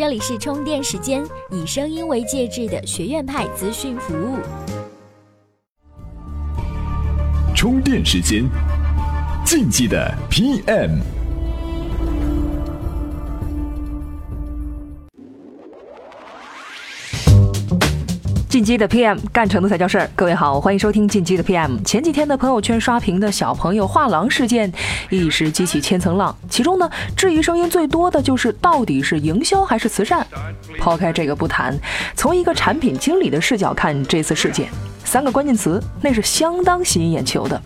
这里是充电时间，以声音为介质的学院派资讯服务。充电时间，竞技的 PM。进击的 PM 干成的才叫事儿。各位好，欢迎收听进击的 PM。前几天的朋友圈刷屏的小朋友画廊事件，一时激起千层浪。其中呢，质疑声音最多的就是到底是营销还是慈善。抛开这个不谈，从一个产品经理的视角看这次事件，三个关键词那是相当吸引眼球的：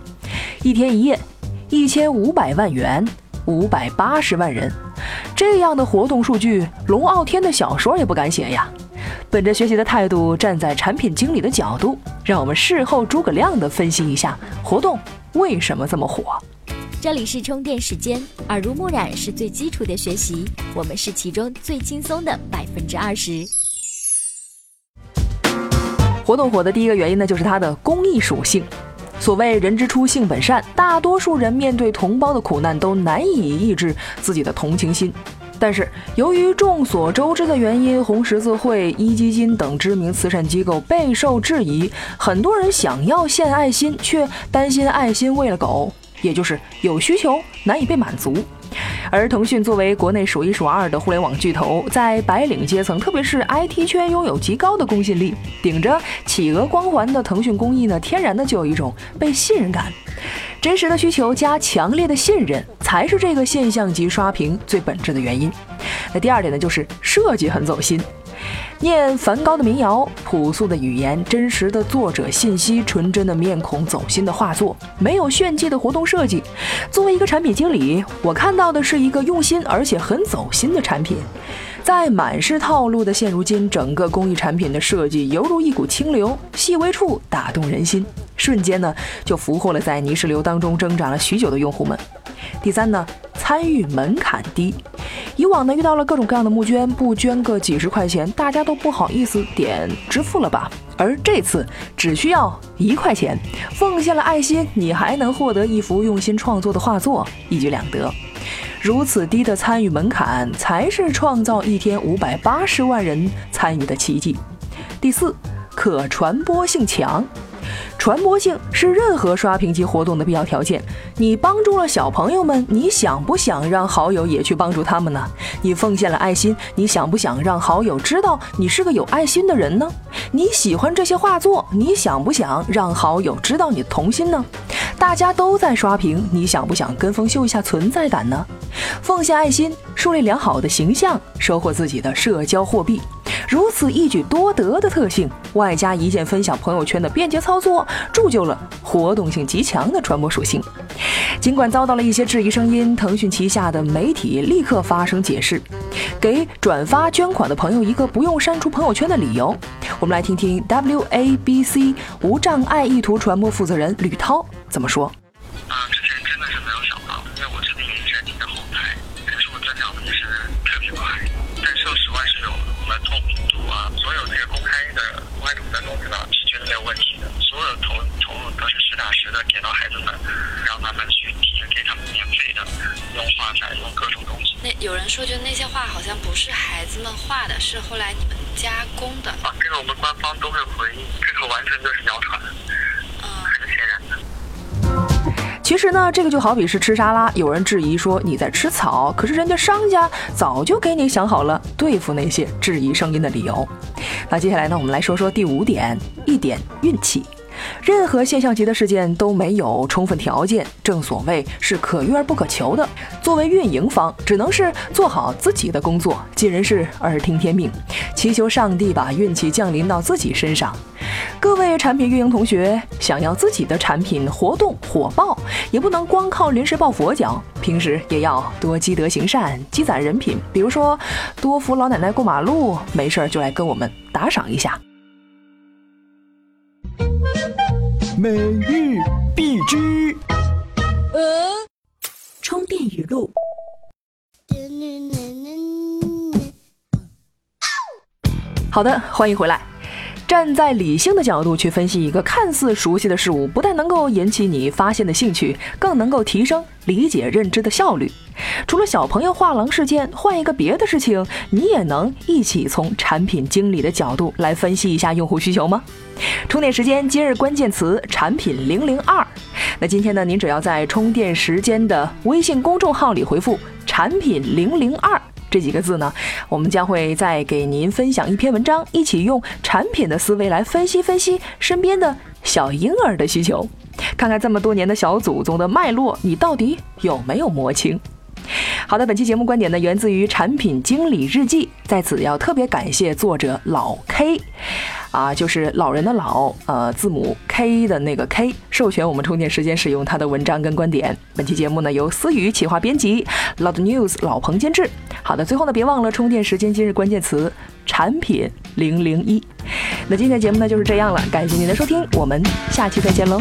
一天一夜，一千五百万元，五百八十万人。这样的活动数据，龙傲天的小说也不敢写呀。本着学习的态度，站在产品经理的角度，让我们事后诸葛亮的分析一下活动为什么这么火。这里是充电时间，耳濡目染是最基础的学习，我们是其中最轻松的百分之二十。活动火的第一个原因呢，就是它的公益属性。所谓人之初性本善，大多数人面对同胞的苦难都难以抑制自己的同情心。但是，由于众所周知的原因，红十字会、壹基金等知名慈善机构备受质疑。很多人想要献爱心，却担心爱心喂了狗，也就是有需求难以被满足。而腾讯作为国内数一数二的互联网巨头，在白领阶层，特别是 IT 圈，拥有极高的公信力。顶着企鹅光环的腾讯公益呢，天然的就有一种被信任感。真实的需求加强烈的信任，才是这个现象级刷屏最本质的原因。那第二点呢，就是设计很走心。念梵高的民谣，朴素的语言，真实的作者信息，纯真的面孔，走心的画作，没有炫技的活动设计。作为一个产品经理，我看到的是一个用心而且很走心的产品。在满是套路的现如今，整个公益产品的设计犹如一股清流，细微处打动人心。瞬间呢，就俘获了在泥石流当中挣扎了许久的用户们。第三呢，参与门槛低。以往呢，遇到了各种各样的募捐，不捐个几十块钱，大家都不好意思点支付了吧？而这次只需要一块钱，奉献了爱心，你还能获得一幅用心创作的画作，一举两得。如此低的参与门槛，才是创造一天五百八十万人参与的奇迹。第四，可传播性强。传播性是任何刷屏及活动的必要条件。你帮助了小朋友们，你想不想让好友也去帮助他们呢？你奉献了爱心，你想不想让好友知道你是个有爱心的人呢？你喜欢这些画作，你想不想让好友知道你的童心呢？大家都在刷屏，你想不想跟风秀一下存在感呢？奉献爱心，树立良好的形象，收获自己的社交货币。如此一举多得的特性，外加一键分享朋友圈的便捷操作，铸就了活动性极强的传播属性。尽管遭到了一些质疑声音，腾讯旗下的媒体立刻发声解释，给转发捐款的朋友一个不用删除朋友圈的理由。我们来听听 WABC 无障碍意图传播负责人吕涛怎么说。给到孩子们，让他们去，直接给他们免费的，用画展，用各种东西。那有人说，就那些画好像不是孩子们画的，是后来你们加工的。啊，这个我们官方都会回应，这个完全就是谣传，嗯，很显然的。其实呢，这个就好比是吃沙拉，有人质疑说你在吃草，可是人家商家早就给你想好了对付那些质疑声音的理由。那接下来呢，我们来说说第五点，一点运气。任何现象级的事件都没有充分条件，正所谓是可遇而不可求的。作为运营方，只能是做好自己的工作，尽人事而听天命，祈求上帝把运气降临到自己身上。各位产品运营同学，想要自己的产品活动火爆，也不能光靠临时抱佛脚，平时也要多积德行善，积攒人品。比如说，多扶老奶奶过马路，没事儿就来跟我们打赏一下。每日必知。呃，充电语录。好的，欢迎回来。站在理性的角度去分析一个看似熟悉的事物，不但能够引起你发现的兴趣，更能够提升理解认知的效率。除了小朋友画廊事件，换一个别的事情，你也能一起从产品经理的角度来分析一下用户需求吗？充电时间今日关键词：产品零零二。那今天呢，您只要在充电时间的微信公众号里回复“产品零零二”这几个字呢，我们将会再给您分享一篇文章，一起用产品的思维来分析分析身边的小婴儿的需求，看看这么多年的小祖宗的脉络，你到底有没有摸清？好的，本期节目观点呢，源自于产品经理日记，在此要特别感谢作者老 K。啊，就是老人的老，呃，字母 K 的那个 K，授权我们充电时间使用他的文章跟观点。本期节目呢由思雨企划编辑，Loud News 老彭监制。好的，最后呢别忘了充电时间今日关键词产品零零一。那今天的节目呢就是这样了，感谢您的收听，我们下期再见喽。